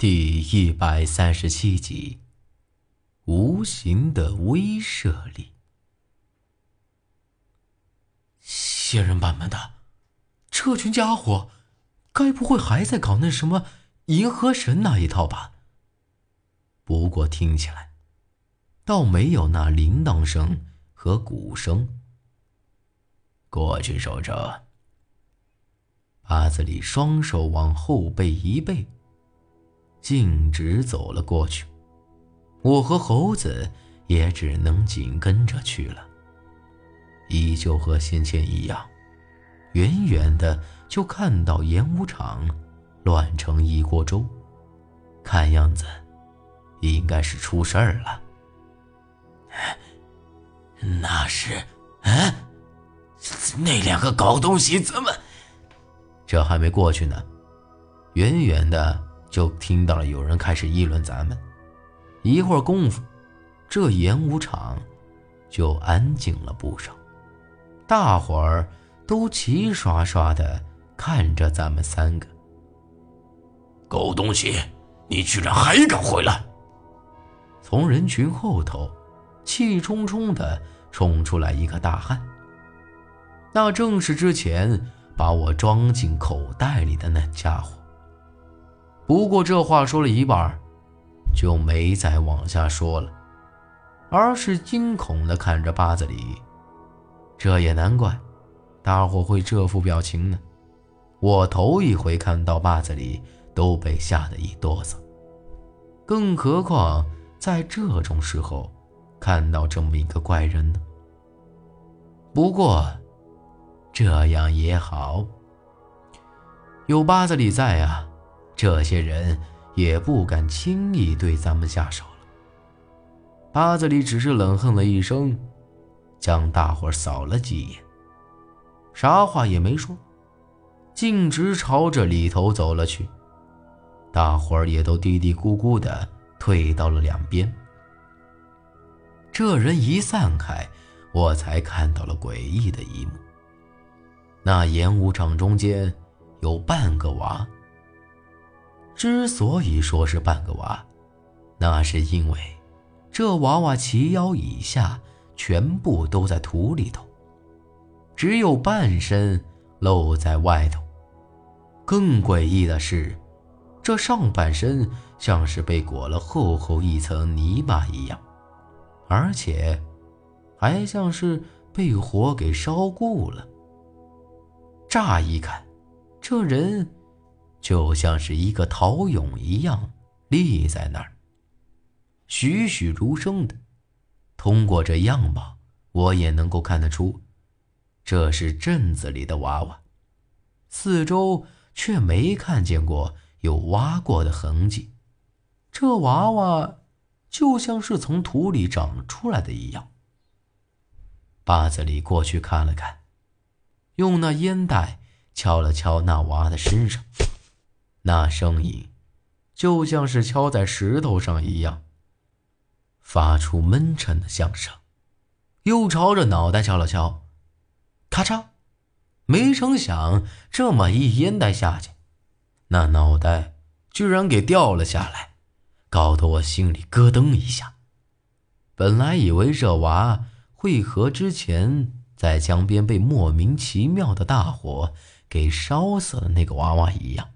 第一百三十七集，无形的威慑力。仙人板们的，这群家伙，该不会还在搞那什么银河神那一套吧？不过听起来，倒没有那铃铛声和鼓声。过去守着。八子里双手往后背一背。径直走了过去，我和猴子也只能紧跟着去了。依旧和先前一样，远远的就看到演武场乱成一锅粥，看样子应该是出事儿了。那是，嗯，那两个狗东西怎么？这还没过去呢，远远的。就听到了有人开始议论咱们，一会儿功夫，这演武场就安静了不少，大伙儿都齐刷刷的看着咱们三个。狗东西，你居然还敢回来！从人群后头，气冲冲的冲出来一个大汉，那正是之前把我装进口袋里的那家伙。不过这话说了一半，就没再往下说了，而是惊恐地看着八子里。这也难怪，大伙会这副表情呢。我头一回看到八子里都被吓得一哆嗦，更何况在这种时候看到这么一个怪人呢？不过，这样也好，有八子里在啊。这些人也不敢轻易对咱们下手了。八子里只是冷哼了一声，将大伙扫了几眼，啥话也没说，径直朝着里头走了去。大伙儿也都嘀嘀咕咕的退到了两边。这人一散开，我才看到了诡异的一幕：那演武场中间有半个娃。之所以说是半个娃，那是因为这娃娃齐腰以下全部都在土里头，只有半身露在外头。更诡异的是，这上半身像是被裹了厚厚一层泥巴一样，而且还像是被火给烧固了。乍一看，这人。就像是一个陶俑一样立在那儿，栩栩如生的。通过这样貌，我也能够看得出，这是镇子里的娃娃。四周却没看见过有挖过的痕迹，这娃娃就像是从土里长出来的一样。八子里过去看了看，用那烟袋敲了敲那娃的身上。那声音，就像是敲在石头上一样，发出闷沉的响声。又朝着脑袋敲了敲，咔嚓！没成想，这么一烟袋下去，那脑袋居然给掉了下来，搞得我心里咯噔一下。本来以为这娃会和之前在江边被莫名其妙的大火给烧死的那个娃娃一样。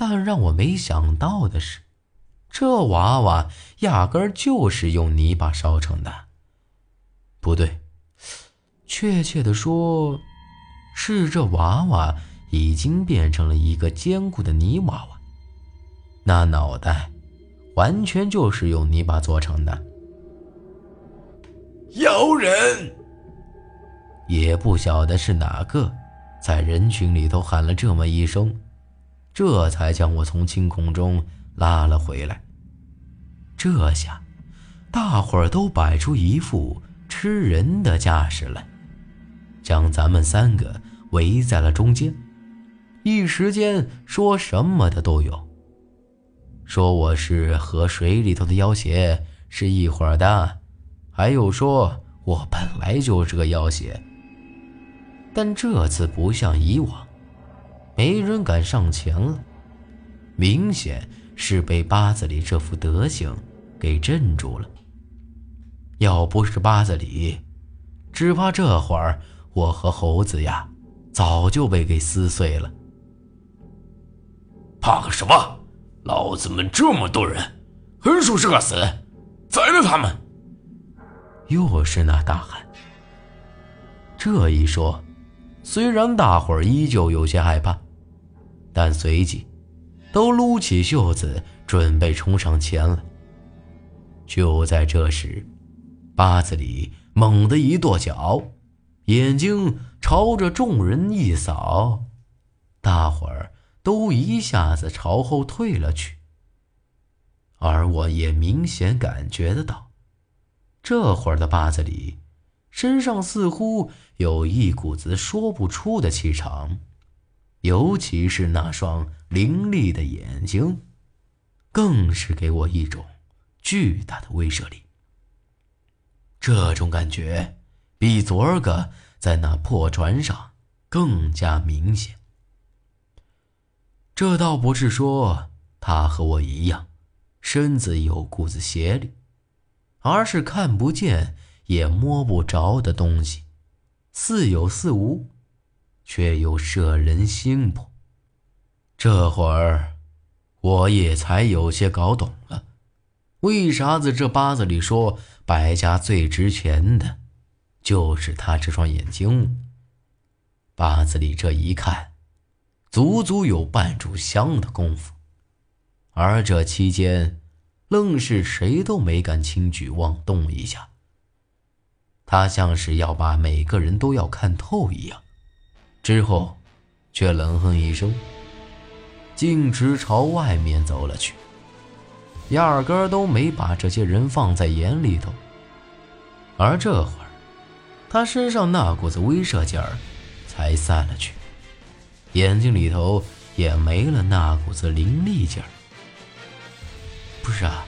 但让我没想到的是，这娃娃压根儿就是用泥巴烧成的。不对，确切的说，是这娃娃已经变成了一个坚固的泥娃娃。那脑袋，完全就是用泥巴做成的。妖人，也不晓得是哪个，在人群里头喊了这么一声。这才将我从惊恐中拉了回来。这下，大伙儿都摆出一副吃人的架势来，将咱们三个围在了中间。一时间，说什么的都有。说我是和水里头的妖邪是一伙的，还有说我本来就是个妖邪。但这次不像以往。没人敢上前了，明显是被八子里这副德行给镇住了。要不是八子里，只怕这会儿我和猴子呀，早就被给撕碎了。怕个什么？老子们这么多人，横竖是个死，宰了他们！又是那大汉。这一说，虽然大伙儿依旧有些害怕，但随即都撸起袖子，准备冲上前来。就在这时，八子里猛地一跺脚，眼睛朝着众人一扫，大伙儿。都一下子朝后退了去，而我也明显感觉得到，这会儿的八子里身上似乎有一股子说不出的气场，尤其是那双凌厉的眼睛，更是给我一种巨大的威慑力。这种感觉比昨儿个在那破船上更加明显。这倒不是说他和我一样，身子有股子邪力，而是看不见也摸不着的东西，似有似无，却又摄人心魄。这会儿，我也才有些搞懂了，为啥子这八字里说白家最值钱的，就是他这双眼睛。八字里这一看。足足有半炷香的功夫，而这期间，愣是谁都没敢轻举妄动一下。他像是要把每个人都要看透一样，之后，却冷哼一声，径直朝外面走了去，压根都没把这些人放在眼里头。而这会儿，他身上那股子威慑劲儿才散了去。眼睛里头也没了那股子凌厉劲儿。不是啊，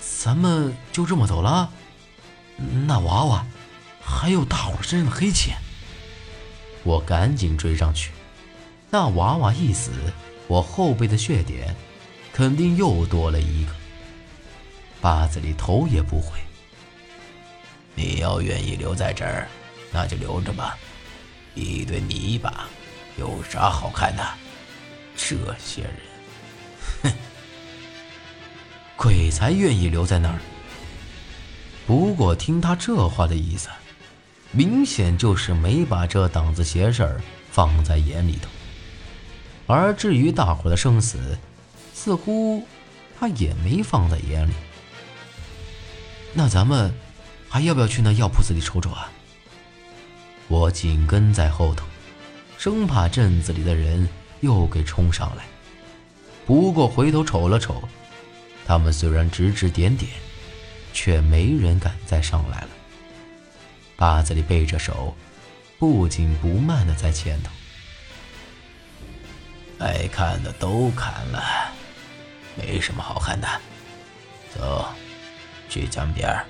咱们就这么走了？那娃娃，还有大伙身上的黑钱。我赶紧追上去。那娃娃一死，我后背的血点肯定又多了一个。八子里头也不回。你要愿意留在这儿，那就留着吧。一堆泥巴。有啥好看的？这些人，哼，鬼才愿意留在那儿。不过听他这话的意思，明显就是没把这档子邪事儿放在眼里头。而至于大伙的生死，似乎他也没放在眼里。那咱们还要不要去那药铺子里瞅瞅啊？我紧跟在后头。生怕镇子里的人又给冲上来。不过回头瞅了瞅，他们虽然指指点点，却没人敢再上来了。八子里背着手，不紧不慢的在前头。爱看的都看了，没什么好看的。走，去江边。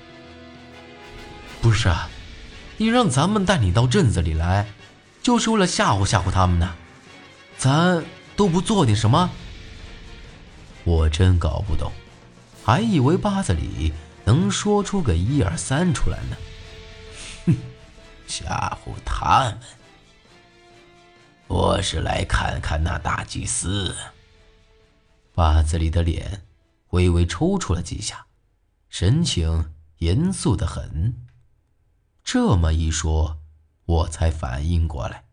不是啊，你让咱们带你到镇子里来。就是为了吓唬吓唬他们呢，咱都不做点什么？我真搞不懂，还以为八子里能说出个一二三出来呢。吓唬他们？我是来看看那大祭司。八子里的脸微微抽搐了几下，神情严肃的很。这么一说。我才反应过来，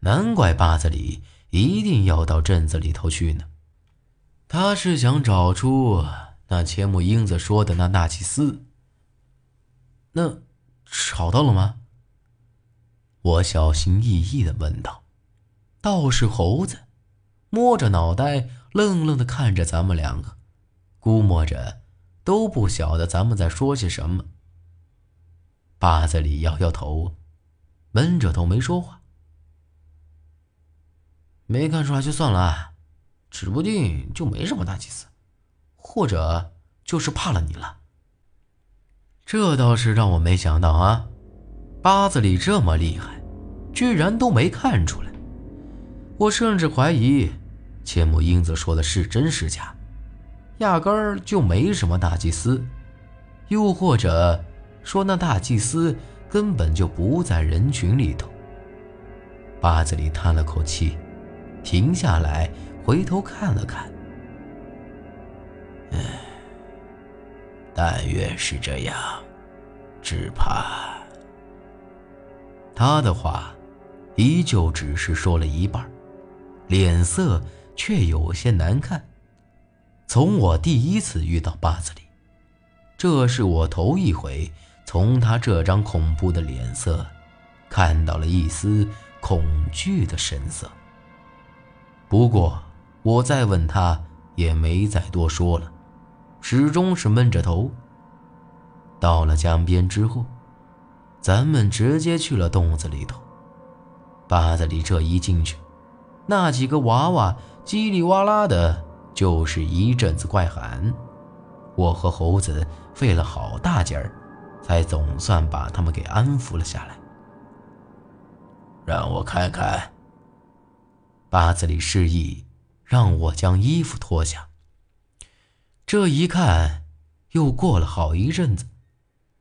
难怪八子里一定要到镇子里头去呢。他是想找出那千木英子说的那大祭司。那找到了吗？我小心翼翼的问道。道士猴子摸着脑袋，愣愣的看着咱们两个，估摸着都不晓得咱们在说些什么。八子里摇摇头。闷着头没说话，没看出来就算了，指不定就没什么大祭司，或者就是怕了你了。这倒是让我没想到啊，八子里这么厉害，居然都没看出来。我甚至怀疑，千木英子说的是真是假？压根儿就没什么大祭司，又或者说那大祭司根本就不在人群里头。八子里叹了口气，停下来，回头看了看。唉，但愿是这样，只怕……他的话依旧只是说了一半，脸色却有些难看。从我第一次遇到八子里，这是我头一回从他这张恐怖的脸色看到了一丝恐惧的神色。不过我再问他，也没再多说了。始终是闷着头。到了江边之后，咱们直接去了洞子里头。八子里这一进去，那几个娃娃叽里哇啦的，就是一阵子怪喊。我和猴子费了好大劲儿，才总算把他们给安抚了下来。让我看看。八子里示意让我将衣服脱下。这一看，又过了好一阵子，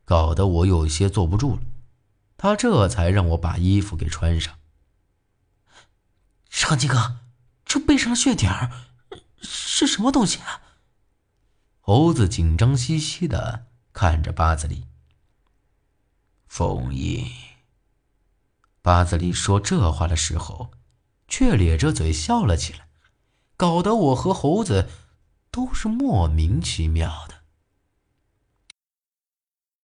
搞得我有些坐不住了。他这才让我把衣服给穿上。长吉哥，这背上的血点儿是什么东西啊？猴子紧张兮兮的看着八子里。封印。八子里说这话的时候，却咧着嘴笑了起来，搞得我和猴子。都是莫名其妙的。